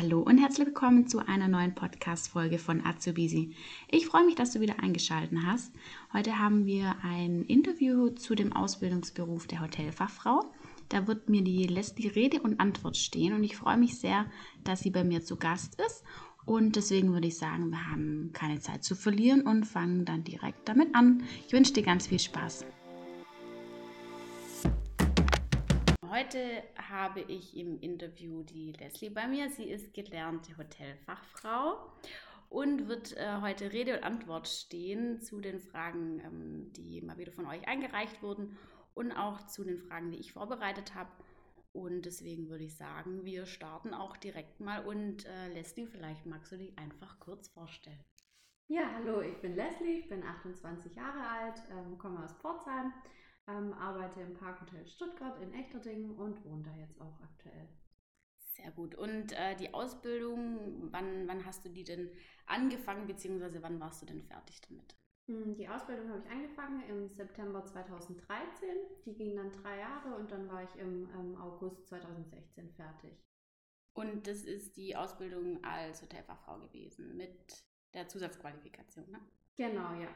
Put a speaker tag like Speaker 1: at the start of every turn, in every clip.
Speaker 1: Hallo und herzlich willkommen zu einer neuen Podcast-Folge von Azubisi. Ich freue mich, dass du wieder eingeschaltet hast. Heute haben wir ein Interview zu dem Ausbildungsberuf der Hotelfachfrau. Da wird mir die Leslie Rede und Antwort stehen und ich freue mich sehr, dass sie bei mir zu Gast ist. Und deswegen würde ich sagen, wir haben keine Zeit zu verlieren und fangen dann direkt damit an. Ich wünsche dir ganz viel Spaß. Heute habe ich im Interview die Leslie bei mir. Sie ist gelernte Hotelfachfrau und wird äh, heute Rede und Antwort stehen zu den Fragen, ähm, die mal wieder von euch eingereicht wurden und auch zu den Fragen, die ich vorbereitet habe. Und deswegen würde ich sagen, wir starten auch direkt mal. Und äh, Leslie, vielleicht magst du dich einfach kurz vorstellen.
Speaker 2: Ja, hallo, ich bin Leslie, ich bin 28 Jahre alt, ähm, komme aus Pforzheim ähm, arbeite im Parkhotel Stuttgart in Echterdingen und wohne da jetzt auch aktuell.
Speaker 1: Sehr gut. Und äh, die Ausbildung, wann, wann hast du die denn angefangen, beziehungsweise wann warst du denn fertig damit?
Speaker 2: Hm, die Ausbildung habe ich angefangen im September 2013. Die ging dann drei Jahre und dann war ich im, im August 2016 fertig.
Speaker 1: Und das ist die Ausbildung als Hotelfachfrau gewesen mit der Zusatzqualifikation, ne?
Speaker 2: Genau, ja.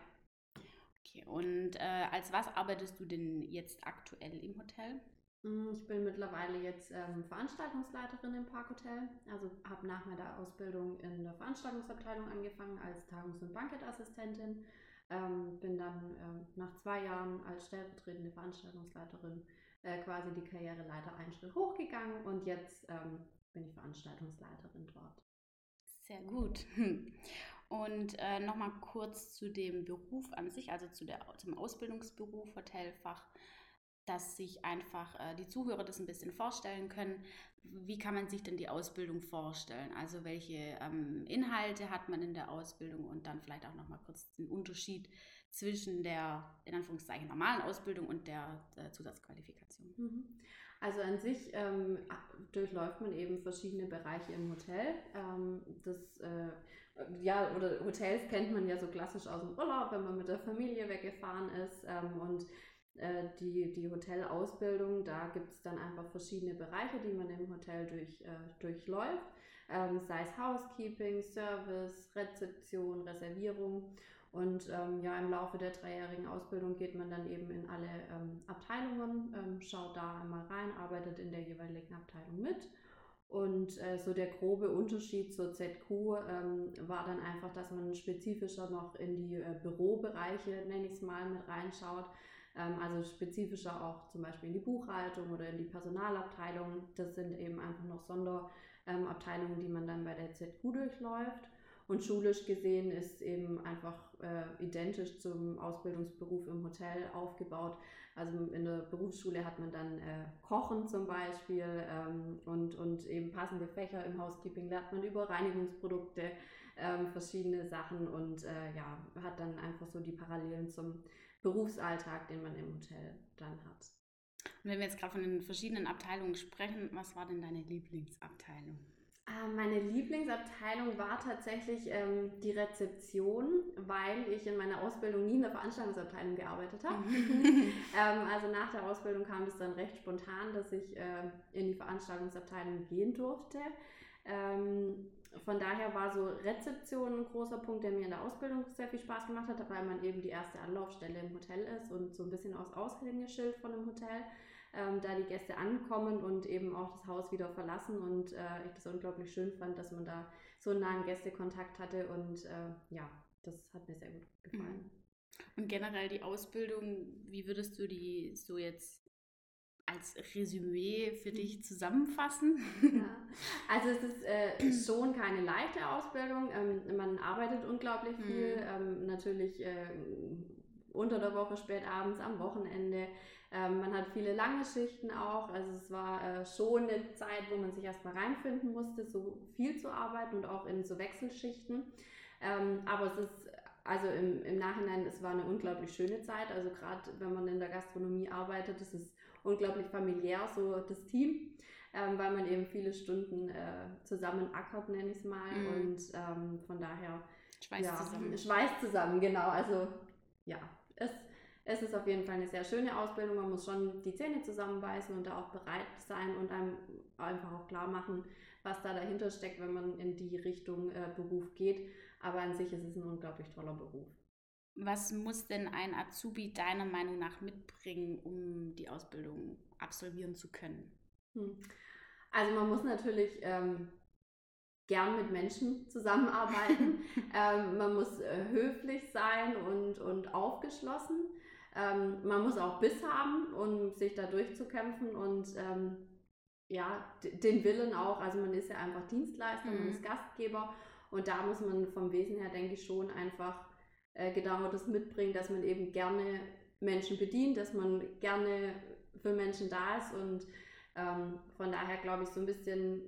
Speaker 1: Okay, und äh, als was arbeitest du denn jetzt aktuell im Hotel?
Speaker 2: Hm, ich bin mittlerweile jetzt ähm, Veranstaltungsleiterin im Parkhotel. Also habe nach meiner Ausbildung in der Veranstaltungsabteilung angefangen als Tagungs- und Banketassistentin. Ähm, bin dann äh, nach zwei Jahren als stellvertretende Veranstaltungsleiterin äh, quasi die Karriereleiter einen Schritt hochgegangen und jetzt ähm, bin ich Veranstaltungsleiterin dort.
Speaker 1: Sehr gut. Und äh, nochmal kurz zu dem Beruf an sich, also zu der, zum Ausbildungsberuf Hotelfach, dass sich einfach äh, die Zuhörer das ein bisschen vorstellen können. Wie kann man sich denn die Ausbildung vorstellen? Also welche ähm, Inhalte hat man in der Ausbildung und dann vielleicht auch nochmal kurz den Unterschied zwischen der in Anführungszeichen normalen Ausbildung und der, der Zusatzqualifikation.
Speaker 2: Mhm. Also an sich ähm, durchläuft man eben verschiedene Bereiche im Hotel. Ähm, das, äh, ja, oder Hotels kennt man ja so klassisch aus dem Urlaub, wenn man mit der Familie weggefahren ist. Ähm, und äh, die, die Hotelausbildung, da gibt es dann einfach verschiedene Bereiche, die man im Hotel durch, äh, durchläuft. Ähm, sei es Housekeeping, Service, Rezeption, Reservierung. Und ähm, ja, im Laufe der dreijährigen Ausbildung geht man dann eben in alle ähm, Abteilungen, ähm, schaut da einmal rein, arbeitet in der jeweiligen Abteilung mit. Und äh, so der grobe Unterschied zur ZQ ähm, war dann einfach, dass man spezifischer noch in die äh, Bürobereiche, nenne ich es mal, mit reinschaut. Ähm, also spezifischer auch zum Beispiel in die Buchhaltung oder in die Personalabteilung. Das sind eben einfach noch Sonderabteilungen, die man dann bei der ZQ durchläuft. Und schulisch gesehen ist eben einfach äh, identisch zum Ausbildungsberuf im Hotel aufgebaut. Also in der Berufsschule hat man dann äh, Kochen zum Beispiel ähm, und, und eben passende Fächer. Im Housekeeping lernt man über Reinigungsprodukte ähm, verschiedene Sachen und äh, ja, hat dann einfach so die Parallelen zum Berufsalltag, den man im Hotel dann hat.
Speaker 1: Und wenn wir jetzt gerade von den verschiedenen Abteilungen sprechen, was war denn deine Lieblingsabteilung?
Speaker 2: Ah, meine Lieblingsabteilung war tatsächlich ähm, die Rezeption, weil ich in meiner Ausbildung nie in der Veranstaltungsabteilung gearbeitet habe. ähm, also nach der Ausbildung kam es dann recht spontan, dass ich äh, in die Veranstaltungsabteilung gehen durfte. Ähm, von daher war so Rezeption ein großer Punkt, der mir in der Ausbildung sehr viel Spaß gemacht hat, weil man eben die erste Anlaufstelle im Hotel ist und so ein bisschen aus Aushängeschild von einem Hotel ähm, da die Gäste ankommen und eben auch das Haus wieder verlassen. Und äh, ich das unglaublich schön fand, dass man da so einen nahen Gästekontakt hatte. Und äh, ja, das hat mir sehr gut gefallen. Mhm.
Speaker 1: Und generell die Ausbildung, wie würdest du die so jetzt als Resümee für dich mhm. zusammenfassen?
Speaker 2: Ja. Also es ist äh, schon keine leichte Ausbildung. Ähm, man arbeitet unglaublich viel. Mhm. Ähm, natürlich äh, unter der Woche, spät abends, am Wochenende. Ähm, man hat viele lange Schichten auch. Also es war äh, schon eine Zeit, wo man sich erstmal reinfinden musste, so viel zu arbeiten und auch in so Wechselschichten. Ähm, aber es ist, also im, im Nachhinein, es war eine unglaublich schöne Zeit. Also gerade wenn man in der Gastronomie arbeitet, es ist unglaublich familiär, so das Team, ähm, weil man eben viele Stunden äh, zusammen ackert, nenne ich es mal. Mhm. Und ähm, von daher.
Speaker 1: Schweiß ja, zusammen.
Speaker 2: Schweiß zusammen, genau. Also ja, es, es ist auf jeden Fall eine sehr schöne Ausbildung. Man muss schon die Zähne zusammenbeißen und da auch bereit sein und einem einfach auch klar machen, was da dahinter steckt, wenn man in die Richtung äh, Beruf geht. Aber an sich ist es ein unglaublich toller Beruf.
Speaker 1: Was muss denn ein Azubi deiner Meinung nach mitbringen, um die Ausbildung absolvieren zu können?
Speaker 2: Hm. Also man muss natürlich ähm, gern mit Menschen zusammenarbeiten. ähm, man muss äh, höflich sein und, und aufgeschlossen. Ähm, man muss auch Biss haben, um sich da durchzukämpfen und ähm, ja, den Willen auch. Also man ist ja einfach Dienstleister, mhm. man ist Gastgeber und da muss man vom Wesen her, denke ich, schon einfach äh, genau das mitbringen, dass man eben gerne Menschen bedient, dass man gerne für Menschen da ist und ähm, von daher glaube ich so ein bisschen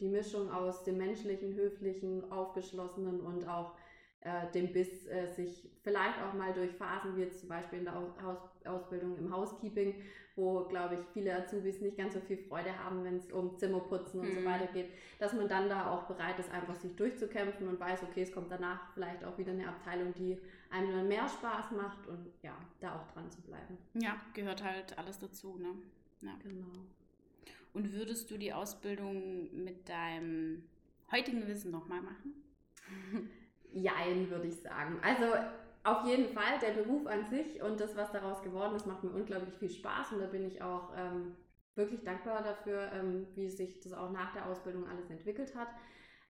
Speaker 2: die Mischung aus dem menschlichen, höflichen, aufgeschlossenen und auch äh, dem Biss, äh, sich vielleicht auch mal durch Phasen wie jetzt zum Beispiel in der Aus Ausbildung im Housekeeping, wo glaube ich viele Azubis nicht ganz so viel Freude haben, wenn es um Zimmerputzen und mhm. so weiter geht, dass man dann da auch bereit ist, einfach sich durchzukämpfen und weiß, okay, es kommt danach vielleicht auch wieder eine Abteilung, die einem dann mehr Spaß macht und ja, da auch dran zu bleiben.
Speaker 1: Ja, gehört halt alles dazu, ne? Ja.
Speaker 2: Genau.
Speaker 1: Und würdest du die Ausbildung mit deinem heutigen Wissen nochmal machen?
Speaker 2: Jein, würde ich sagen. Also auf jeden Fall, der Beruf an sich und das, was daraus geworden ist, macht mir unglaublich viel Spaß und da bin ich auch ähm, wirklich dankbar dafür, ähm, wie sich das auch nach der Ausbildung alles entwickelt hat.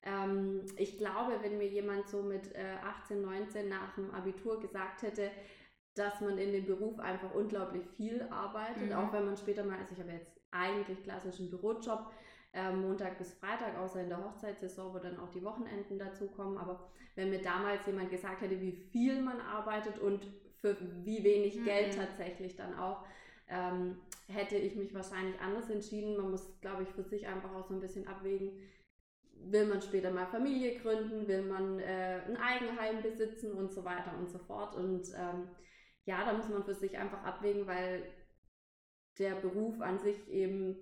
Speaker 2: Ähm, ich glaube, wenn mir jemand so mit äh, 18, 19 nach dem Abitur gesagt hätte, dass man in dem Beruf einfach unglaublich viel arbeitet, mhm. auch wenn man später mal, also ich habe jetzt eigentlich klassischen Bürojob, Montag bis Freitag, außer in der Hochzeitssaison, wo dann auch die Wochenenden dazukommen. Aber wenn mir damals jemand gesagt hätte, wie viel man arbeitet und für wie wenig mhm. Geld tatsächlich dann auch, ähm, hätte ich mich wahrscheinlich anders entschieden. Man muss, glaube ich, für sich einfach auch so ein bisschen abwägen, will man später mal Familie gründen, will man äh, ein Eigenheim besitzen und so weiter und so fort. Und ähm, ja, da muss man für sich einfach abwägen, weil der Beruf an sich eben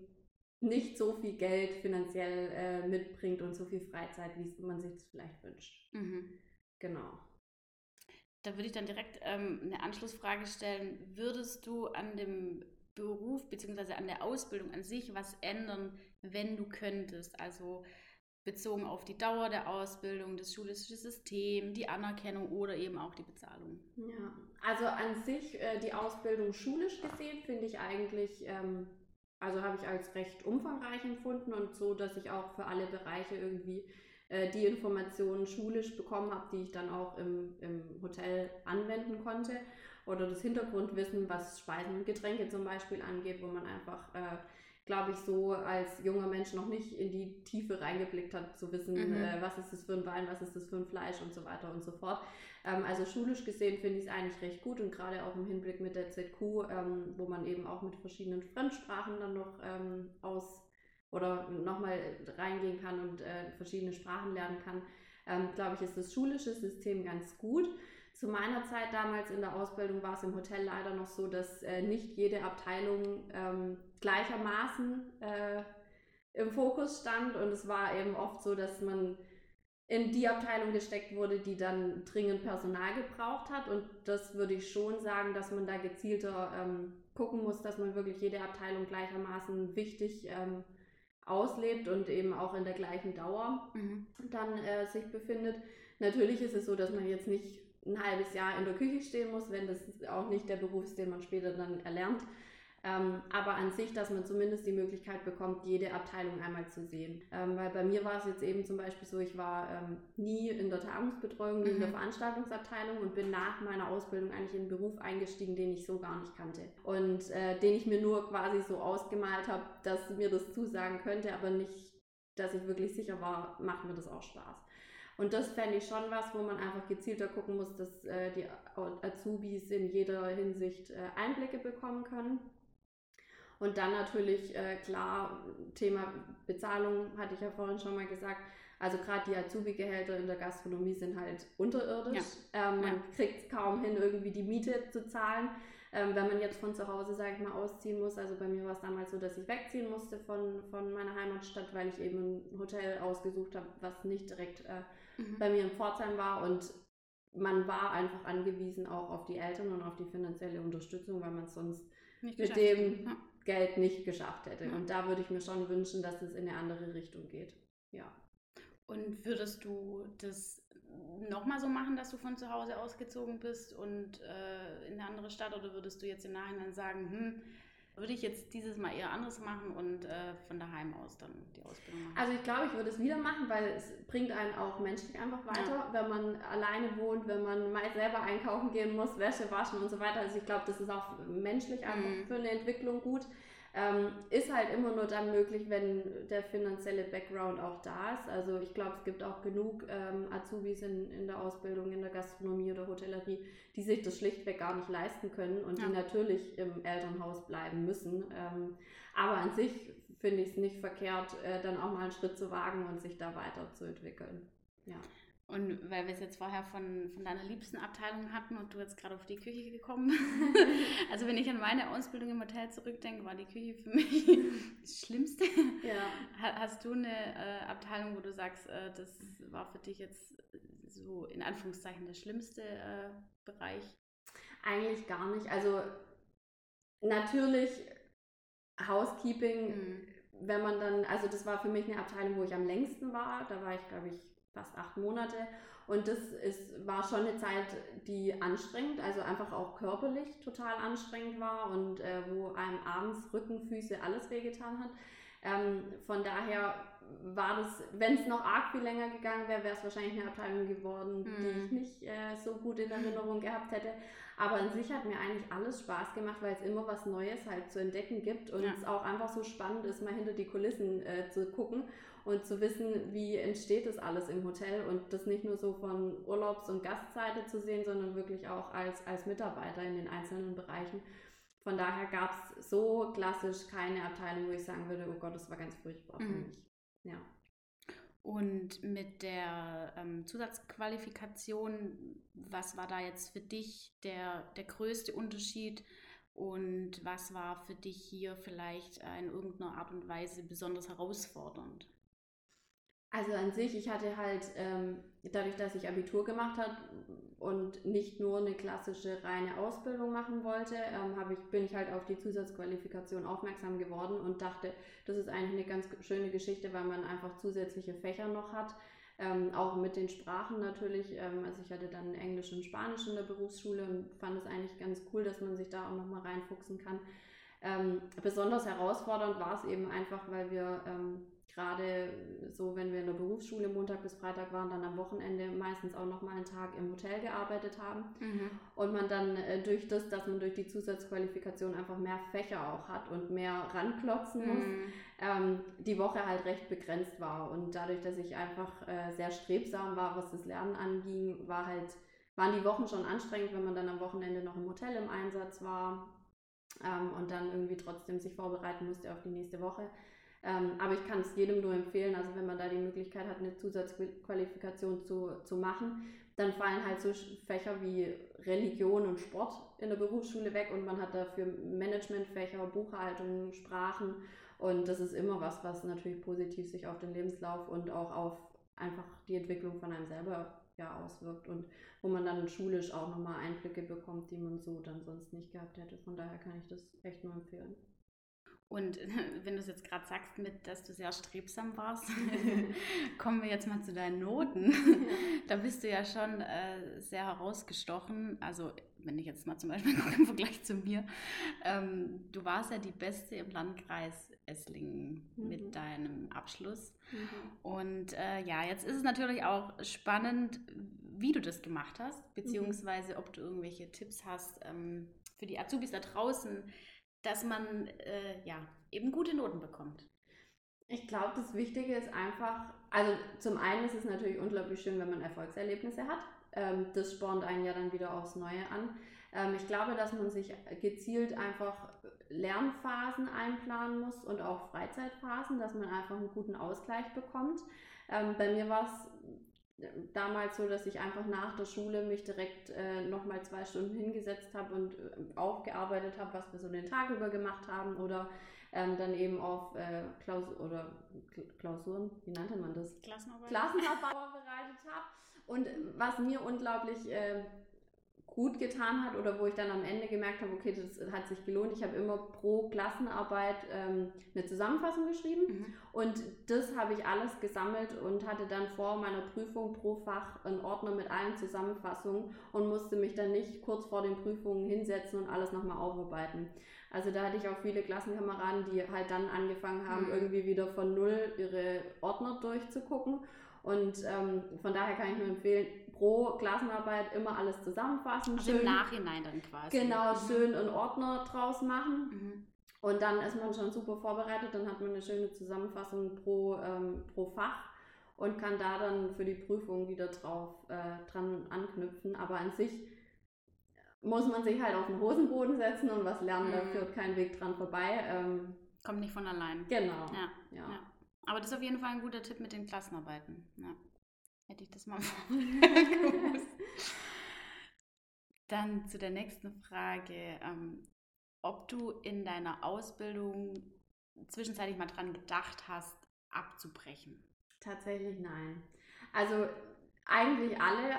Speaker 2: nicht so viel Geld finanziell äh, mitbringt und so viel Freizeit, wie man sich das vielleicht wünscht. Mhm. Genau.
Speaker 1: Da würde ich dann direkt ähm, eine Anschlussfrage stellen. Würdest du an dem Beruf bzw. an der Ausbildung an sich was ändern, wenn du könntest? Also bezogen auf die Dauer der Ausbildung, das schulische System, die Anerkennung oder eben auch die Bezahlung.
Speaker 2: Ja, also an sich äh, die Ausbildung schulisch gesehen finde ich eigentlich, ähm, also habe ich als recht umfangreich empfunden und so, dass ich auch für alle Bereiche irgendwie äh, die Informationen schulisch bekommen habe, die ich dann auch im, im Hotel anwenden konnte. Oder das Hintergrundwissen, was Speisen und Getränke zum Beispiel angeht, wo man einfach äh, glaube ich, so als junger Mensch noch nicht in die Tiefe reingeblickt hat, zu wissen, mhm. äh, was ist das für ein Wein, was ist das für ein Fleisch und so weiter und so fort. Ähm, also schulisch gesehen finde ich es eigentlich recht gut und gerade auch im Hinblick mit der ZQ, ähm, wo man eben auch mit verschiedenen Fremdsprachen dann noch ähm, aus oder nochmal reingehen kann und äh, verschiedene Sprachen lernen kann, ähm, glaube ich, ist das schulische System ganz gut. Zu meiner Zeit damals in der Ausbildung war es im Hotel leider noch so, dass äh, nicht jede Abteilung ähm, gleichermaßen äh, im Fokus stand und es war eben oft so, dass man in die Abteilung gesteckt wurde, die dann dringend Personal gebraucht hat und das würde ich schon sagen, dass man da gezielter ähm, gucken muss, dass man wirklich jede Abteilung gleichermaßen wichtig ähm, auslebt und eben auch in der gleichen Dauer mhm. dann äh, sich befindet. Natürlich ist es so, dass man jetzt nicht ein halbes Jahr in der Küche stehen muss, wenn das auch nicht der Beruf ist, den man später dann erlernt. Ähm, aber an sich, dass man zumindest die Möglichkeit bekommt, jede Abteilung einmal zu sehen. Ähm, weil bei mir war es jetzt eben zum Beispiel so, ich war ähm, nie in der Tagungsbetreuung, nie mhm. in der mhm. Veranstaltungsabteilung und bin nach meiner Ausbildung eigentlich in einen Beruf eingestiegen, den ich so gar nicht kannte. Und äh, den ich mir nur quasi so ausgemalt habe, dass mir das zusagen könnte, aber nicht, dass ich wirklich sicher war, macht mir das auch Spaß. Und das fände ich schon was, wo man einfach gezielter gucken muss, dass äh, die Azubis in jeder Hinsicht äh, Einblicke bekommen können. Und dann natürlich, äh, klar, Thema Bezahlung hatte ich ja vorhin schon mal gesagt. Also gerade die Azubi-Gehälter in der Gastronomie sind halt unterirdisch. Ja. Ähm, man ja. kriegt kaum hin, irgendwie die Miete zu zahlen. Ähm, wenn man jetzt von zu Hause, sage ich mal, ausziehen muss. Also bei mir war es damals so, dass ich wegziehen musste von, von meiner Heimatstadt, weil ich eben ein Hotel ausgesucht habe, was nicht direkt äh, mhm. bei mir in Pforzheim war. Und man war einfach angewiesen auch auf die Eltern und auf die finanzielle Unterstützung, weil man sonst
Speaker 1: Nicht
Speaker 2: mit dem
Speaker 1: Ja.
Speaker 2: Geld nicht geschafft hätte.
Speaker 1: Ja.
Speaker 2: Und da würde ich mir schon wünschen, dass es in eine andere Richtung geht. Ja.
Speaker 1: Und würdest du das nochmal so machen, dass du von zu Hause ausgezogen bist und äh, in eine andere Stadt oder würdest du jetzt im Nachhinein sagen, hm, würde ich jetzt dieses Mal eher anders machen und äh, von daheim aus dann die Ausbildung machen?
Speaker 2: Also ich glaube, ich würde es wieder machen, weil es bringt einen auch menschlich einfach weiter, wenn man alleine wohnt, wenn man mal selber einkaufen gehen muss, Wäsche waschen und so weiter. Also ich glaube, das ist auch menschlich einfach
Speaker 1: Mhm.
Speaker 2: für eine Entwicklung gut. Ähm, ist halt immer nur dann möglich, wenn der finanzielle Background auch da ist. Also ich glaube, es gibt auch genug ähm, Azubis in, in der Ausbildung, in der Gastronomie oder Hotellerie, die sich das schlichtweg gar nicht leisten können und
Speaker 1: Ja.
Speaker 2: die natürlich im Elternhaus bleiben müssen. Ähm, aber an sich finde ich es nicht verkehrt, äh, dann auch mal einen Schritt zu wagen und sich da weiterzuentwickeln. Ja.
Speaker 1: Und weil wir es jetzt vorher von, von deiner liebsten Abteilung hatten und du jetzt gerade auf die Küche gekommen Also wenn ich an meine Ausbildung im Hotel zurückdenke, war die Küche für mich das Schlimmste.
Speaker 2: ja.
Speaker 1: Ha- Hast du eine äh, Abteilung, wo du sagst, äh, das war für dich jetzt so in Anführungszeichen der schlimmste äh, Bereich?
Speaker 2: Eigentlich gar nicht. Also natürlich Housekeeping,
Speaker 1: Mhm.
Speaker 2: wenn man dann, also das war für mich eine Abteilung, wo ich am längsten war. Da war ich, glaube ich, fast acht Monate. Und das ist, war schon eine Zeit, die anstrengend, also einfach auch körperlich total anstrengend war und äh, wo einem abends Rücken, Füße, alles wehgetan hat. Ähm, von daher war das, wenn es noch arg viel länger gegangen wäre, wäre es wahrscheinlich eine Abteilung geworden, die
Speaker 1: Mhm.
Speaker 2: ich nicht äh, so gut in Erinnerung gehabt hätte. Aber an sich hat mir eigentlich alles Spaß gemacht, weil es immer was Neues halt zu entdecken gibt und
Speaker 1: Ja.
Speaker 2: es auch einfach so spannend ist, mal hinter die Kulissen äh, zu gucken und zu wissen, wie entsteht das alles im Hotel und das nicht nur so von Urlaubs- und Gastseite zu sehen, sondern wirklich auch als, als Mitarbeiter in den einzelnen Bereichen. Von daher gab es so klassisch keine Abteilung, wo ich sagen würde, oh Gott, das war ganz furchtbar für
Speaker 1: Mhm.
Speaker 2: mich. Ja.
Speaker 1: Und mit der ähm, Zusatzqualifikation, was war da jetzt für dich der, der größte Unterschied und was war für dich hier vielleicht äh, in irgendeiner Art und Weise besonders herausfordernd?
Speaker 2: Also an sich, ich hatte halt, ähm, dadurch, dass ich Abitur gemacht habe und nicht nur eine klassische reine Ausbildung machen wollte, ähm, ich, bin ich halt auf die Zusatzqualifikation aufmerksam geworden und dachte, das ist eigentlich eine ganz schöne Geschichte, weil man einfach zusätzliche Fächer noch hat. Ähm, auch mit den Sprachen natürlich. Ähm, also ich hatte dann Englisch und Spanisch in der Berufsschule und fand es eigentlich ganz cool, dass man sich da auch nochmal reinfuchsen kann. Ähm, besonders herausfordernd war es eben einfach, weil wir ähm, gerade so, wenn wir in der Berufsschule Montag bis Freitag waren, dann am Wochenende meistens auch nochmal einen Tag im Hotel gearbeitet haben und man dann äh, durch das, dass man durch die Zusatzqualifikation einfach mehr Fächer auch hat und mehr ranklotzen muss,
Speaker 1: Mhm.
Speaker 2: ähm, die Woche halt recht begrenzt war. Und dadurch, dass ich einfach äh, sehr strebsam war, was das Lernen anging, war halt, waren die Wochen schon anstrengend, wenn man dann am Wochenende noch im Hotel im Einsatz war ähm, und dann irgendwie trotzdem sich vorbereiten musste auf die nächste Woche. Ähm, aber ich kann es jedem nur empfehlen, also wenn man da die Möglichkeit hat, eine Zusatzqualifikation zu, zu machen, dann fallen halt so Fächer wie Religion und Sport in der Berufsschule weg und man hat dafür Managementfächer, Buchhaltung, Sprachen und das ist immer was, was natürlich positiv sich auf den Lebenslauf und auch auf einfach die Entwicklung von einem selber ja auswirkt und wo man dann schulisch auch nochmal Einblicke bekommt, die man so dann sonst nicht gehabt hätte. Von daher kann ich das echt nur empfehlen.
Speaker 1: Und wenn du es jetzt gerade sagst, mit, dass du sehr strebsam warst, kommen wir jetzt mal zu deinen Noten. Da bist du ja schon äh, sehr herausgestochen. Also wenn ich jetzt mal zum Beispiel gucke im Vergleich zu mir, ähm, du warst ja die Beste im Landkreis Esslingen
Speaker 2: Mhm.
Speaker 1: mit deinem Abschluss.
Speaker 2: Mhm.
Speaker 1: Und äh, ja, jetzt ist es natürlich auch spannend, wie du das gemacht hast, beziehungsweise ob du irgendwelche Tipps hast ähm, für die Azubis da draußen, dass man äh, ja eben gute Noten bekommt.
Speaker 2: Ich glaube, das Wichtige ist einfach, also zum einen ist es natürlich unglaublich schön, wenn man Erfolgserlebnisse hat. Ähm, das spornt einen ja dann wieder aufs Neue an. Ähm, ich glaube, dass man sich gezielt einfach Lernphasen einplanen muss und auch Freizeitphasen, dass man einfach einen guten Ausgleich bekommt. Ähm, bei mir war es damals so, dass ich einfach nach der Schule mich direkt äh, nochmal zwei Stunden hingesetzt habe und äh, aufgearbeitet habe, was wir so den Tag über gemacht haben oder ähm, dann eben auf äh, Klaus oder Klausuren, wie nannte man das?
Speaker 1: Klassenarbeit.
Speaker 2: Klassenarbeit vorbereitet habe Und was mir unglaublich äh, gut getan hat oder wo ich dann am Ende gemerkt habe, okay, das hat sich gelohnt. Ich habe immer pro Klassenarbeit ähm, eine Zusammenfassung geschrieben mhm. und das habe ich alles gesammelt und hatte dann vor meiner Prüfung pro Fach einen Ordner mit allen Zusammenfassungen und musste mich dann nicht kurz vor den Prüfungen hinsetzen und alles nochmal aufarbeiten. Also da hatte ich auch viele Klassenkameraden, die halt dann angefangen haben, mhm. irgendwie wieder von null ihre Ordner durchzugucken. Und ähm, von daher kann ich nur empfehlen, pro Klassenarbeit immer alles zusammenfassen.
Speaker 1: Also schön, im Nachhinein dann quasi.
Speaker 2: Genau, mhm. schön einen Ordner draus machen. Mhm. Und dann ist man schon super vorbereitet, dann hat man eine schöne Zusammenfassung pro, ähm, pro Fach und kann da dann für die Prüfung wieder drauf äh, dran anknüpfen. Aber an sich muss man sich halt auf den Hosenboden setzen und was lernen, mhm. da führt kein Weg dran vorbei. Ähm,
Speaker 1: Kommt nicht von allein.
Speaker 2: Genau.
Speaker 1: Ja, ja. ja. Aber das ist auf jeden Fall ein guter Tipp mit den Klassenarbeiten. Ja. Hätte ich das mal gewusst. Dann zu der nächsten Frage. Ähm, ob du in deiner Ausbildung zwischenzeitlich mal dran gedacht hast, abzubrechen?
Speaker 2: Tatsächlich nein. Also eigentlich alle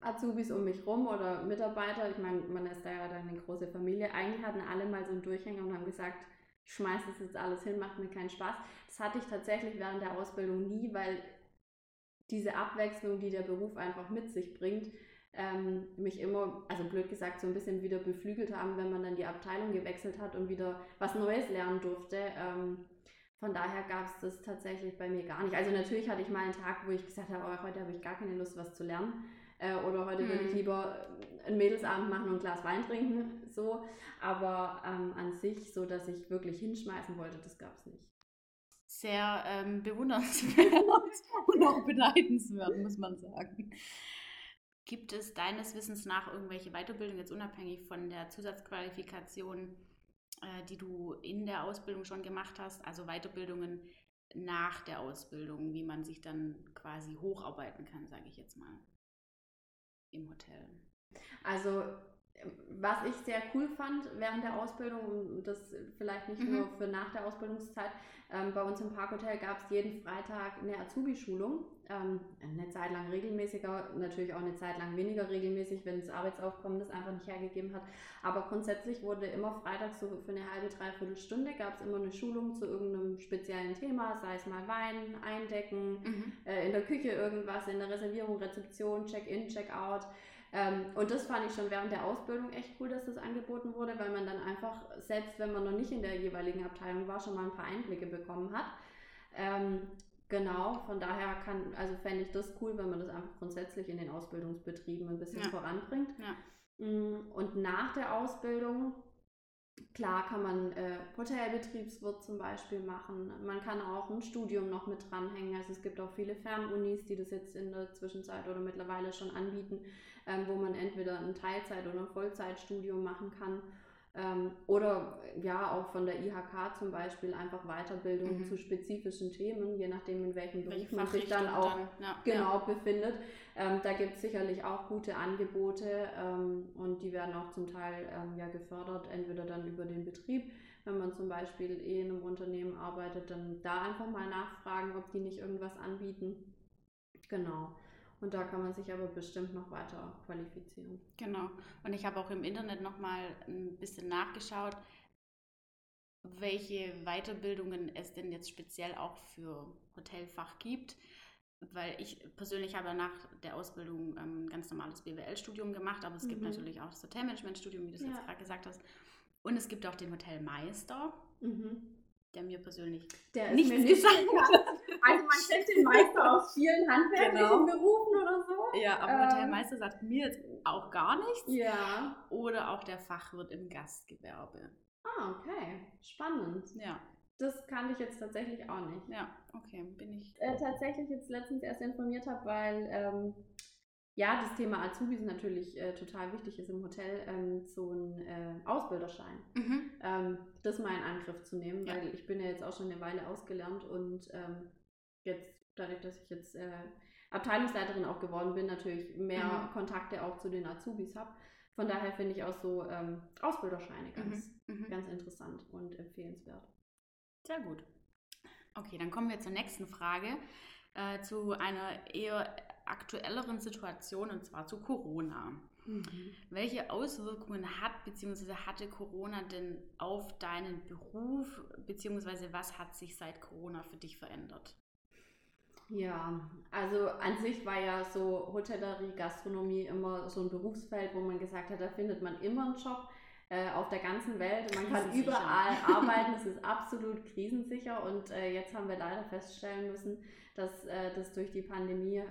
Speaker 2: Azubis um mich rum oder Mitarbeiter, ich meine, man ist da ja dann eine große Familie, eigentlich hatten alle mal so einen Durchhänger und haben gesagt, ich schmeiße das jetzt alles hin, macht mir keinen Spaß. Das hatte ich tatsächlich während der Ausbildung nie, weil diese Abwechslung, die der Beruf einfach mit sich bringt, ähm, mich immer, also blöd gesagt, so ein bisschen wieder beflügelt haben, wenn man dann die Abteilung gewechselt hat und wieder was Neues lernen durfte. Ähm, von daher gab es das tatsächlich bei mir gar nicht. Also natürlich hatte ich mal einen Tag, wo ich gesagt habe, oh, heute habe ich gar keine Lust, was zu lernen. Äh, oder heute mhm. würde ich mhm. lieber einen Mädelsabend machen und ein Glas Wein trinken. So. Aber ähm, an sich, so dass ich wirklich hinschmeißen wollte, das gab es nicht
Speaker 1: sehr ähm, bewundernswert und auch beneidenswert, muss man sagen. Gibt es deines Wissens nach irgendwelche Weiterbildungen, jetzt unabhängig von der Zusatzqualifikation, äh, die du in der Ausbildung schon gemacht hast, also Weiterbildungen nach der Ausbildung, wie man sich dann quasi hocharbeiten kann, sage ich jetzt mal, im Hotel?
Speaker 2: Also was ich sehr cool fand während der Ausbildung, und das vielleicht nicht mhm. nur für nach der Ausbildungszeit, ähm, bei uns im Parkhotel gab es jeden Freitag eine Azubi-Schulung. Ähm, eine Zeit lang regelmäßiger, natürlich auch eine Zeit lang weniger regelmäßig, wenn das Arbeitsaufkommen das einfach nicht hergegeben hat. Aber grundsätzlich wurde immer freitags so für eine halbe, dreiviertel Stunde gab es immer eine Schulung zu irgendeinem speziellen Thema, sei es mal Wein, Eindecken, mhm. äh, in der Küche irgendwas, in der Reservierung, Rezeption, Check-in, Check-out. Ähm, und das fand ich schon während der Ausbildung echt cool, dass das angeboten wurde, weil man dann einfach, selbst wenn man noch nicht in der jeweiligen Abteilung war, schon mal ein paar Einblicke bekommen hat. Ähm, genau, von daher kann, also fände ich das cool, wenn man das einfach grundsätzlich in den Ausbildungsbetrieben ein bisschen ja. voranbringt. Ja. Mm, und nach der Ausbildung Klar kann man äh, Hotelbetriebswirt zum Beispiel machen. Man kann auch ein Studium noch mit dranhängen. Also es gibt auch viele Fernunis, die das jetzt in der Zwischenzeit oder mittlerweile schon anbieten, ähm, wo man entweder ein Teilzeit- oder ein Vollzeitstudium machen kann. Ähm, oder ja, auch von der IHK zum Beispiel einfach Weiterbildung mhm. zu spezifischen Themen, je nachdem, in welchem Beruf man sich dann auch dann, ja, genau ja. befindet. Ähm, da gibt es sicherlich auch gute Angebote ähm, und die werden auch zum Teil ähm, ja gefördert, entweder dann über den Betrieb, wenn man zum Beispiel eh in einem Unternehmen arbeitet, dann da einfach mal nachfragen, ob die nicht irgendwas anbieten. Genau. Und da kann man sich aber bestimmt noch weiter qualifizieren.
Speaker 1: Genau. Und ich habe auch im Internet noch mal ein bisschen nachgeschaut, welche Weiterbildungen es denn jetzt speziell auch für Hotelfach gibt. Weil ich persönlich habe nach der Ausbildung ein ähm, ganz normales BWL-Studium gemacht, aber es mhm. gibt natürlich auch das Hotelmanagement-Studium, wie du es ja. jetzt gerade gesagt hast. Und es gibt auch den Hotelmeister. Mhm der mir persönlich
Speaker 2: der nichts mir nicht gesagt hat. Also man kennt den Meister aus vielen handwerklichen genau. Berufen oder so.
Speaker 1: Ja, aber ähm, Hotelmeister sagt mir jetzt auch gar nichts.
Speaker 2: Ja.
Speaker 1: Oder auch der Fachwirt im Gastgewerbe.
Speaker 2: Ah, okay. Spannend.
Speaker 1: Ja.
Speaker 2: Das kannte ich jetzt tatsächlich auch nicht.
Speaker 1: Ja, okay, bin ich.
Speaker 2: Äh, tatsächlich jetzt letztens erst informiert habe, weil ähm, ja, das Thema Azubis natürlich äh, total wichtig ist im Hotel, ähm, so ein äh, Ausbilderschein. Mhm. Ähm, das mal in Angriff zu nehmen, ja. weil ich bin ja jetzt auch schon eine Weile ausgelernt und ähm, jetzt, dadurch, dass ich jetzt äh, Abteilungsleiterin auch geworden bin, natürlich mehr mhm. Kontakte auch zu den Azubis habe. Von daher finde ich auch so ähm, Ausbilderscheine ganz, mhm. mhm. ganz interessant und empfehlenswert.
Speaker 1: Sehr gut. Okay, dann kommen wir zur nächsten Frage. Äh, zu einer eher aktuelleren Situation und zwar zu Corona. Mhm. Welche Auswirkungen hat bzw. hatte Corona denn auf deinen Beruf bzw. was hat sich seit Corona für dich verändert?
Speaker 2: Ja, also an sich war ja so Hotellerie, Gastronomie immer so ein Berufsfeld, wo man gesagt hat, da findet man immer einen Job äh, auf der ganzen Welt. Man kann überall arbeiten, es ist absolut krisensicher und äh, jetzt haben wir leider feststellen müssen, dass äh, das durch die Pandemie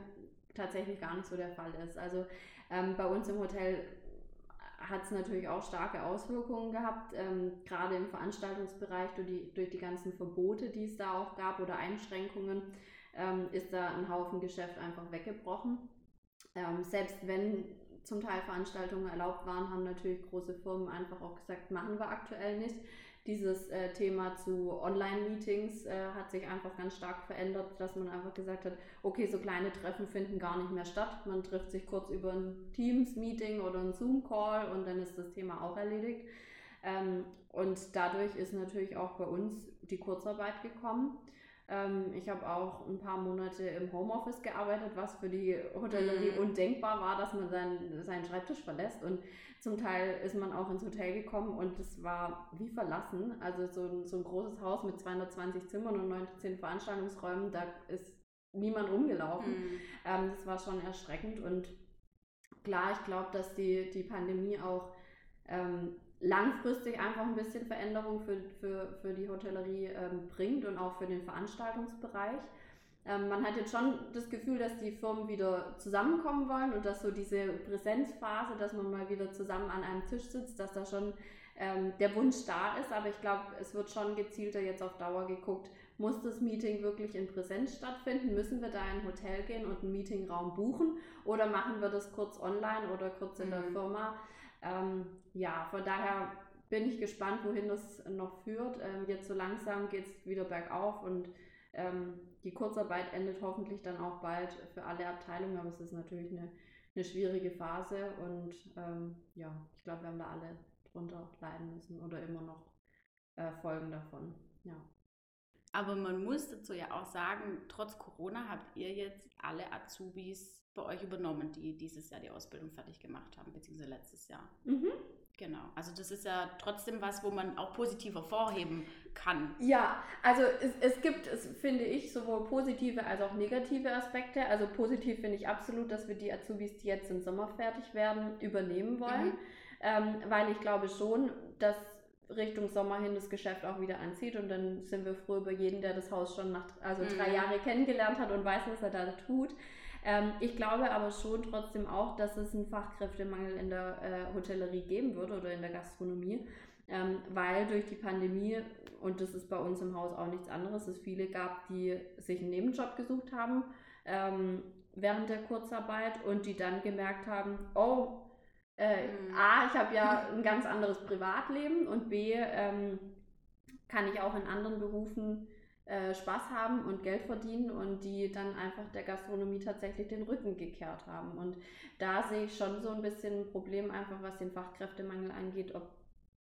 Speaker 2: tatsächlich gar nicht so der Fall ist. Also ähm, bei uns im Hotel hat es natürlich auch starke Auswirkungen gehabt, ähm, gerade im Veranstaltungsbereich durch die, durch die ganzen Verbote, die es da auch gab oder Einschränkungen, ähm, ist da ein Haufen Geschäft einfach weggebrochen. Ähm, selbst wenn zum Teil Veranstaltungen erlaubt waren, haben natürlich große Firmen einfach auch gesagt, machen wir aktuell nicht. Dieses äh, Thema zu Online-Meetings äh, hat sich einfach ganz stark verändert, dass man einfach gesagt hat, okay, so kleine Treffen finden gar nicht mehr statt. Man trifft sich kurz über ein Teams-Meeting oder ein Zoom-Call und dann ist das Thema auch erledigt. Ähm, und dadurch ist natürlich auch bei uns die Kurzarbeit gekommen. Ähm, ich habe auch ein paar Monate im Homeoffice gearbeitet, was für die Hotellerie mhm. undenkbar war, dass man seinen, seinen Schreibtisch verlässt. Und zum Teil ist man auch ins Hotel gekommen und es war wie verlassen. Also so ein, so ein großes Haus mit 220 Zimmern und 19 Veranstaltungsräumen, da ist niemand rumgelaufen. Mhm. Ähm, das war schon erschreckend. Und klar, ich glaube, dass die, die Pandemie auch ähm, langfristig einfach ein bisschen Veränderung für, für, für die Hotellerie ähm, bringt und auch für den Veranstaltungsbereich. Ähm, man hat jetzt schon das Gefühl, dass die Firmen wieder zusammenkommen wollen und dass so diese Präsenzphase, dass man mal wieder zusammen an einem Tisch sitzt, dass da schon ähm, der Wunsch da ist. Aber ich glaube, es wird schon gezielter jetzt auf Dauer geguckt, muss das Meeting wirklich in Präsenz stattfinden? Müssen wir da in ein Hotel gehen und einen Meetingraum buchen? Oder machen wir das kurz online oder kurz in mhm. der Firma? Ähm, ja, von daher bin ich gespannt, wohin das noch führt. Ähm, jetzt so langsam geht es wieder bergauf und ähm, die Kurzarbeit endet hoffentlich dann auch bald für alle Abteilungen, aber es ist natürlich eine, eine schwierige Phase und ähm, ja, ich glaube, wir haben da alle drunter leiden müssen oder immer noch äh, Folgen davon. Ja.
Speaker 1: Aber man muss dazu ja auch sagen, trotz Corona habt ihr jetzt alle Azubis bei euch übernommen, die dieses Jahr die Ausbildung fertig gemacht haben, beziehungsweise letztes Jahr. Mhm. Genau. Also das ist ja trotzdem was, wo man auch positiv hervorheben kann.
Speaker 2: Ja, also es, es gibt, es finde ich, sowohl positive als auch negative Aspekte. Also positiv finde ich absolut, dass wir die Azubis, die jetzt im Sommer fertig werden, übernehmen wollen. Mhm. Ähm, weil ich glaube schon, dass Richtung Sommer hin das Geschäft auch wieder anzieht und dann sind wir froh über jeden, der das Haus schon nach also drei mhm. Jahre kennengelernt hat und weiß, was er da tut. Ähm, ich glaube aber schon trotzdem auch, dass es einen Fachkräftemangel in der äh, Hotellerie geben wird oder in der Gastronomie, ähm, weil durch die Pandemie, und das ist bei uns im Haus auch nichts anderes, es viele gab, die sich einen Nebenjob gesucht haben ähm, während der Kurzarbeit und die dann gemerkt haben, oh, äh, mhm. A, ich habe ja ein ganz anderes Privatleben und B, ähm, kann ich auch in anderen Berufen äh, Spaß haben und Geld verdienen und die dann einfach der Gastronomie tatsächlich den Rücken gekehrt haben. Und da sehe ich schon so ein bisschen ein Problem, einfach was den Fachkräftemangel angeht, ob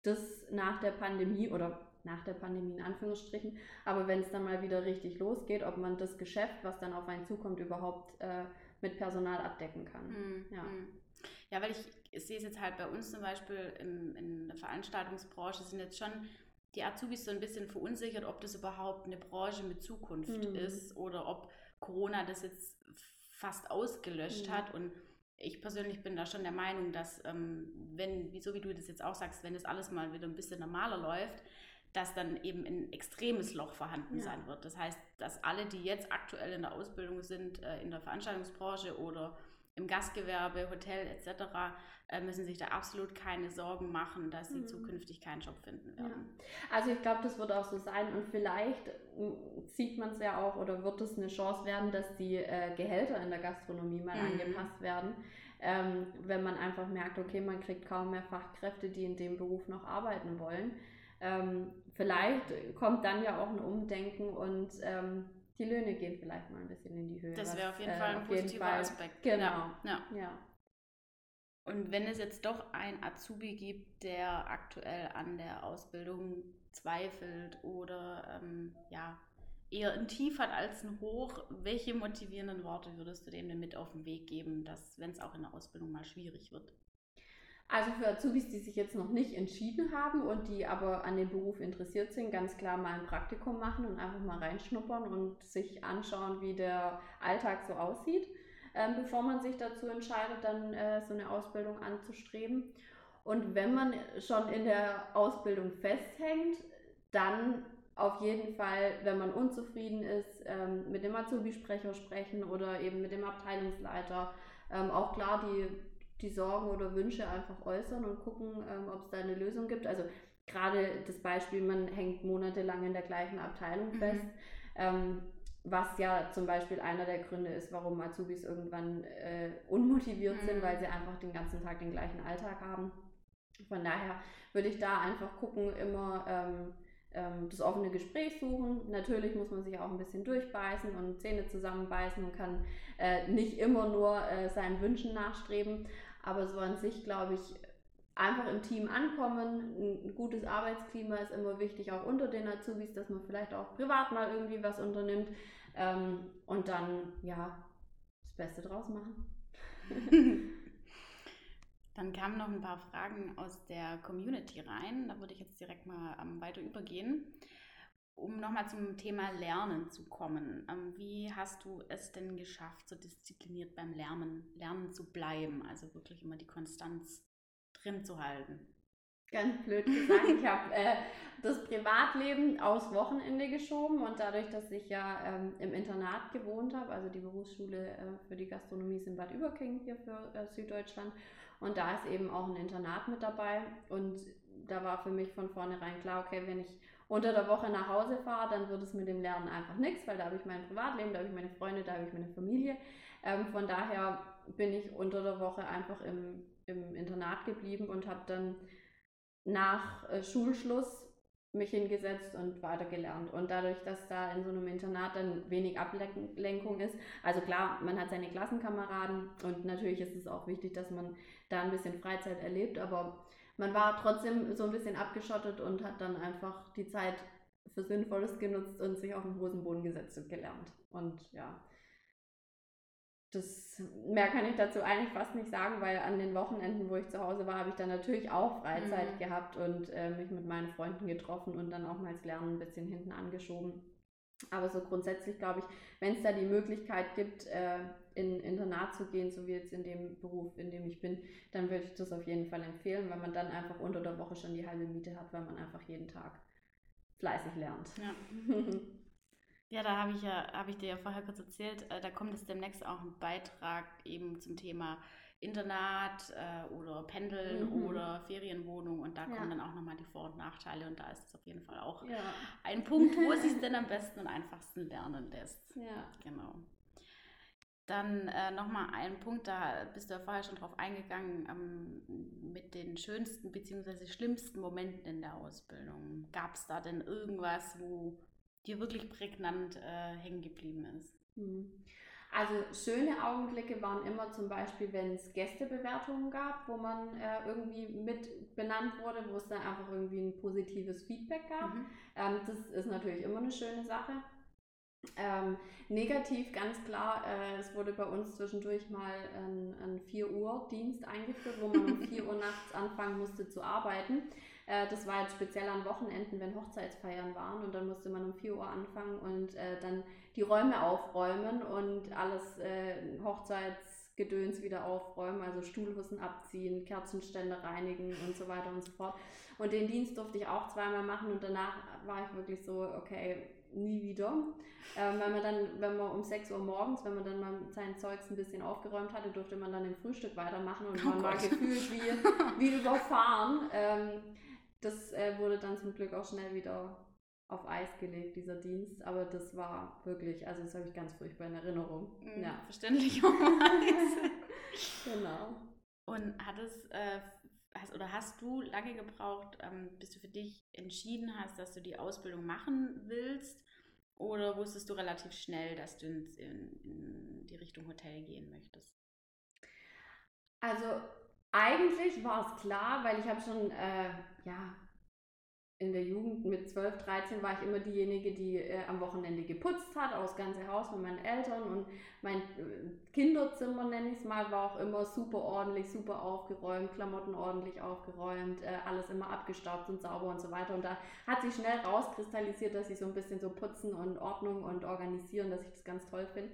Speaker 2: das nach der Pandemie oder nach der Pandemie in Anführungsstrichen, aber wenn es dann mal wieder richtig losgeht, ob man das Geschäft, was dann auf einen zukommt, überhaupt äh, mit Personal abdecken kann.
Speaker 1: Mhm. Ja. Hm. ja, weil ich, ich sehe es jetzt halt bei uns zum Beispiel im, in der Veranstaltungsbranche sind jetzt schon die Azubis so ein bisschen verunsichert, ob das überhaupt eine Branche mit Zukunft mhm. ist oder ob Corona das jetzt fast ausgelöscht mhm. hat. Und ich persönlich bin da schon der Meinung, dass ähm, wenn, so wie du das jetzt auch sagst, wenn das alles mal wieder ein bisschen normaler läuft, dass dann eben ein extremes Loch vorhanden ja. sein wird. Das heißt, dass alle, die jetzt aktuell in der Ausbildung sind, äh, in der Veranstaltungsbranche oder im Gastgewerbe, Hotel etc., äh, müssen sich da absolut keine Sorgen machen, dass sie mhm. zukünftig keinen Job finden werden.
Speaker 2: Ja. Also ich glaube, das wird auch so sein und vielleicht mm, sieht man es ja auch oder wird es eine Chance werden, dass die äh, Gehälter in der Gastronomie mal mhm. angepasst werden. Ähm, wenn man einfach merkt, okay, man kriegt kaum mehr Fachkräfte, die in dem Beruf noch arbeiten wollen. Ähm, vielleicht kommt dann ja auch ein Umdenken und ähm, die Löhne gehen vielleicht mal ein bisschen in die Höhe.
Speaker 1: Das wäre auf jeden äh, Fall ein positiver Fall. Aspekt.
Speaker 2: Genau. Ja. ja.
Speaker 1: Und wenn es jetzt doch ein Azubi gibt, der aktuell an der Ausbildung zweifelt oder ähm, ja, eher ein Tief hat als ein Hoch. Welche motivierenden Worte würdest du denen mit auf den Weg geben, dass, wenn es auch in der Ausbildung mal schwierig wird?
Speaker 2: Also für Azubis, die sich jetzt noch nicht entschieden haben und die aber an dem Beruf interessiert sind, ganz klar mal ein Praktikum machen und einfach mal reinschnuppern und sich anschauen, wie der Alltag so aussieht, äh, bevor man sich dazu entscheidet, dann äh, so eine Ausbildung anzustreben. Und wenn man schon in der Ausbildung festhängt, dann auf jeden Fall, wenn man unzufrieden ist, ähm, mit dem Azubi-Sprecher sprechen oder eben mit dem Abteilungsleiter. Ähm, auch klar die, die Sorgen oder Wünsche einfach äußern und gucken, ähm, ob es da eine Lösung gibt. Also gerade das Beispiel, man hängt monatelang in der gleichen Abteilung mhm. fest. Mhm. was ja zum Beispiel einer der Gründe ist, warum Azubis irgendwann äh, unmotiviert mhm. sind, weil sie einfach den ganzen Tag den gleichen Alltag haben. Von daher würde ich da einfach gucken, immer ähm, ähm, das offene Gespräch suchen. Natürlich muss man sich auch ein bisschen durchbeißen und Zähne zusammenbeißen und kann äh, nicht immer nur äh, seinen Wünschen nachstreben. Aber so an sich, glaube ich, einfach im Team ankommen. Ein gutes Arbeitsklima ist immer wichtig, auch unter den Azubis, dass man vielleicht auch privat mal irgendwie was unternimmt ähm, und dann ja das Beste draus machen.
Speaker 1: Dann kamen noch ein paar Fragen aus der Community rein. Da würde ich jetzt direkt mal ähm, weiter übergehen. Um nochmal zum Thema Lernen zu kommen. Ähm, wie hast du es denn geschafft, so diszipliniert beim Lernen, Lernen zu bleiben? Also wirklich immer die Konstanz drin zu halten?
Speaker 2: Ganz blöd gesagt, ich habe äh, das Privatleben aufs Wochenende geschoben und dadurch, dass ich ja ähm, im Internat gewohnt habe, also die Berufsschule äh, für die Gastronomie ist in Bad Überking hier für äh, Süddeutschland und da ist eben auch ein Internat mit dabei. Und da war für mich von vornherein klar, okay, wenn ich unter der Woche nach Hause fahre, dann wird es mit dem Lernen einfach nichts, weil da habe ich mein Privatleben, da habe ich meine Freunde, da habe ich meine Familie. Ähm, von daher bin ich unter der Woche einfach im, im Internat geblieben und habe dann nach äh, Schulschluss mich hingesetzt und weitergelernt. Und dadurch, dass da in so einem Internat dann wenig Ablenkung ist, also klar, man hat seine Klassenkameraden und natürlich ist es auch wichtig, dass man da ein bisschen Freizeit erlebt, aber man war trotzdem so ein bisschen abgeschottet und hat dann einfach die Zeit für Sinnvolles genutzt und sich auf den Hosenboden gesetzt und gelernt. Und ja, das mehr kann ich dazu eigentlich fast nicht sagen, weil an den Wochenenden, wo ich zu Hause war, habe ich dann natürlich auch Freizeit mhm. gehabt und äh, mich mit meinen Freunden getroffen und dann auch mal das Lernen ein bisschen hinten angeschoben. Aber so grundsätzlich glaube ich, wenn es da die Möglichkeit gibt, äh, in Internat zu gehen, so wie jetzt in dem Beruf, in dem ich bin, dann würde ich das auf jeden Fall empfehlen, weil man dann einfach unter der Woche schon die halbe Miete hat, weil man einfach jeden Tag fleißig lernt.
Speaker 1: Ja. Ja, da habe ich ja, habe ich dir ja vorher kurz erzählt, äh, da kommt es demnächst auch ein Beitrag eben zum Thema Internat äh, oder Pendeln mhm. oder Ferienwohnung und da ja. kommen dann auch nochmal die Vor- und Nachteile und da ist es auf jeden Fall auch ja. ein Punkt, wo es sich denn am besten und einfachsten lernen lässt.
Speaker 2: Ja.
Speaker 1: Genau. Dann äh, nochmal ein Punkt, da bist du ja vorher schon drauf eingegangen, ähm, mit den schönsten bzw. schlimmsten Momenten in der Ausbildung. Gab es da denn irgendwas, wo dir wirklich prägnant äh, hängen geblieben ist?
Speaker 2: Hm. Also schöne Augenblicke waren immer zum Beispiel, wenn es Gästebewertungen gab, wo man äh, irgendwie mit benannt wurde, wo es dann einfach irgendwie ein positives Feedback gab. Mhm. Ähm, das ist natürlich immer eine schöne Sache. Ähm, negativ ganz klar, äh, es wurde bei uns zwischendurch mal ein, ein 4 Uhr Dienst eingeführt, wo man um 4 Uhr nachts anfangen musste zu arbeiten. Äh, das war jetzt speziell an Wochenenden, wenn Hochzeitsfeiern waren und dann musste man um 4 Uhr anfangen und äh, dann die Räume aufräumen und alles äh, Hochzeitsgedöns wieder aufräumen, also Stuhlhussen abziehen, Kerzenstände reinigen und so weiter und so fort. Und den Dienst durfte ich auch zweimal machen und danach war ich wirklich so, okay, nie wieder. Ähm, wenn man dann, wenn man um 6 Uhr morgens, wenn man dann mal sein Zeugs ein bisschen aufgeräumt hatte, durfte man dann im Frühstück weitermachen und oh man Gott. war gefühlt wie, wie überfahren. Ähm, das äh, wurde dann zum Glück auch schnell wieder auf Eis gelegt, dieser Dienst. Aber das war wirklich, also das habe ich ganz furchtbar in Erinnerung.
Speaker 1: Mhm,
Speaker 2: ja.
Speaker 1: Verständlicherweise. genau. Und hat es, äh, hast, oder hast du lange gebraucht, ähm, bis du für dich entschieden hast, dass du die Ausbildung machen willst? Oder wusstest du relativ schnell, dass du in, in, die Richtung Hotel gehen möchtest?
Speaker 2: Also eigentlich war es klar, weil ich habe schon, äh, ja, in der Jugend mit 12, 13 war ich immer diejenige, die äh, am Wochenende geputzt hat, aus ganze Haus von meinen Eltern und mein äh, Kinderzimmer, nenne ich es mal, war auch immer super ordentlich, super aufgeräumt, Klamotten ordentlich aufgeräumt, äh, alles immer abgestaubt und sauber und so weiter. Und da hat sich schnell rauskristallisiert, dass ich so ein bisschen so putzen und Ordnung und organisieren, dass ich das ganz toll finde.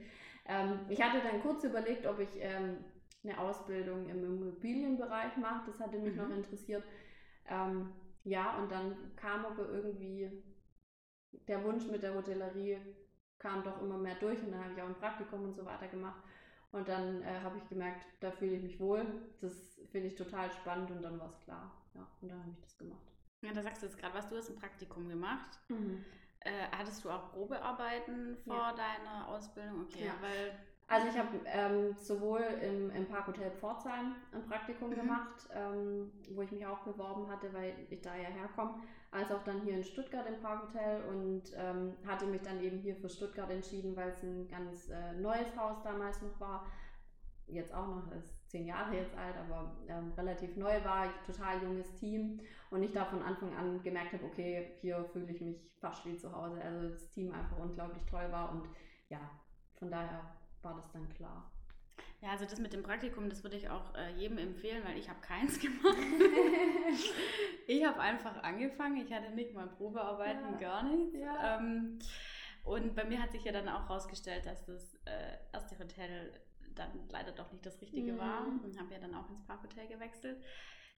Speaker 2: Ähm, ich hatte dann kurz überlegt, ob ich ähm, eine Ausbildung im Immobilienbereich mache. Das hatte mich mhm. noch interessiert. Ähm, ja, und dann kam aber irgendwie der Wunsch mit der Hotellerie kam doch immer mehr durch und dann habe ich auch ein Praktikum und so weiter gemacht. Und dann äh, habe ich gemerkt, da fühle ich mich wohl. Das finde ich total spannend und dann war es klar. Ja, und dann habe ich das gemacht.
Speaker 1: Ja, da sagst du jetzt gerade was, du hast ein Praktikum gemacht. Mhm. Äh, hattest du auch Probearbeiten vor ja. deiner Ausbildung? Okay,
Speaker 2: ja. weil also ich habe ähm, sowohl im, im Parkhotel Pforzheim ein Praktikum mhm. gemacht, ähm, wo ich mich auch beworben hatte, weil ich da ja herkomme, als auch dann hier in Stuttgart im Parkhotel und ähm, hatte mich dann eben hier für Stuttgart entschieden, weil es ein ganz äh, neues Haus damals noch war. Jetzt auch noch, ist zehn Jahre jetzt alt, aber ähm, relativ neu war, total junges Team und ich da von Anfang an gemerkt habe, okay, hier fühle ich mich fast wie zu Hause. Also das Team einfach unglaublich toll war und ja, von daher war das dann klar.
Speaker 1: Ja, also das mit dem Praktikum, das würde ich auch äh, jedem empfehlen, weil ich habe keins gemacht. ich habe einfach angefangen. Ich hatte nicht mal Probearbeiten, ja. gar nichts. Ja. Ähm, und bei mir hat sich ja dann auch herausgestellt, dass das äh, erste Hotel dann leider doch nicht das Richtige mhm. war und habe ja dann auch ins Parkhotel gewechselt.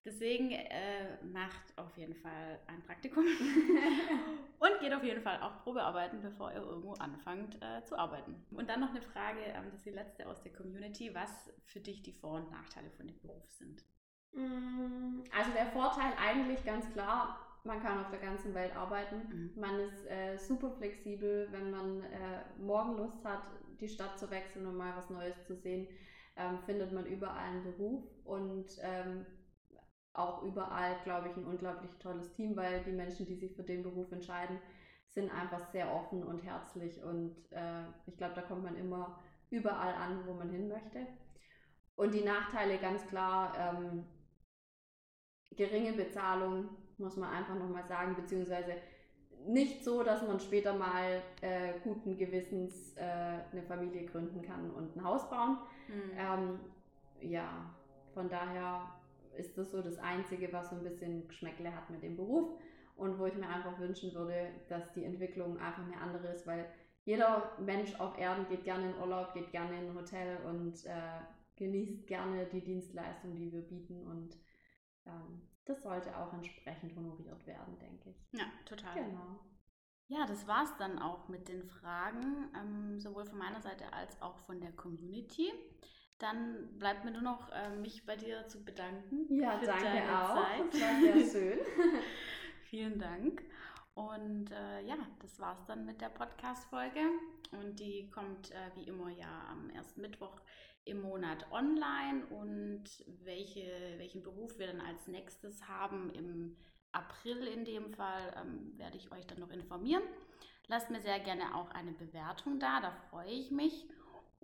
Speaker 1: Deswegen äh, macht auf jeden Fall ein Praktikum und geht auf jeden Fall auch Probearbeiten, bevor ihr irgendwo anfangt äh, zu arbeiten. Und dann noch eine Frage, ähm, das ist die letzte aus der Community, was für dich die Vor- und Nachteile von dem Beruf sind.
Speaker 2: Mm, also der Vorteil eigentlich ganz klar, man kann auf der ganzen Welt arbeiten. Mhm. Man ist äh, super flexibel, wenn man äh, morgen Lust hat, die Stadt zu wechseln und mal was Neues zu sehen, ähm, findet man überall einen Beruf und ähm, auch überall, glaube ich, ein unglaublich tolles Team, weil die Menschen, die sich für den Beruf entscheiden, sind einfach sehr offen und herzlich und äh, ich glaube, da kommt man immer überall an, wo man hin möchte. Und die Nachteile ganz klar, ähm, geringe Bezahlung, muss man einfach nochmal sagen, beziehungsweise nicht so, dass man später mal äh, guten Gewissens äh, eine Familie gründen kann und ein Haus bauen. Mhm. Ähm, ja, von daher ist das so das Einzige, was so ein bisschen Geschmäckle hat mit dem Beruf und wo ich mir einfach wünschen würde, dass die Entwicklung einfach eine andere ist, weil jeder Mensch auf Erden geht gerne in Urlaub, geht gerne in ein Hotel und äh, genießt gerne die Dienstleistung, die wir bieten und ähm, das sollte auch entsprechend honoriert werden, denke ich.
Speaker 1: Ja, total. Genau. Ja, das war es dann auch mit den Fragen, ähm, sowohl von meiner Seite als auch von der Community. Dann bleibt mir nur noch, äh, mich bei dir zu bedanken.
Speaker 2: Ja, danke auch. Zeit. Das war sehr schön.
Speaker 1: Vielen Dank. Und äh, ja, das war's dann mit der Podcast-Folge. Und die kommt äh, wie immer ja am ersten Mittwoch im Monat online. Und welche, welchen Beruf wir dann als nächstes haben im April in dem Fall, ähm, werde ich euch dann noch informieren. Lasst mir sehr gerne auch eine Bewertung da, da freue ich mich.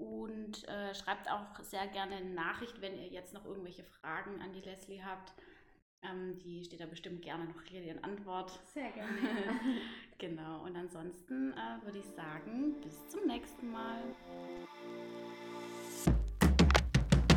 Speaker 1: Und äh, schreibt auch sehr gerne eine Nachricht, wenn ihr jetzt noch irgendwelche Fragen an die Leslie habt. Ähm, die steht da bestimmt gerne noch Rede in Antwort.
Speaker 2: Sehr gerne.
Speaker 1: genau. Und ansonsten äh, würde ich sagen, bis zum nächsten Mal.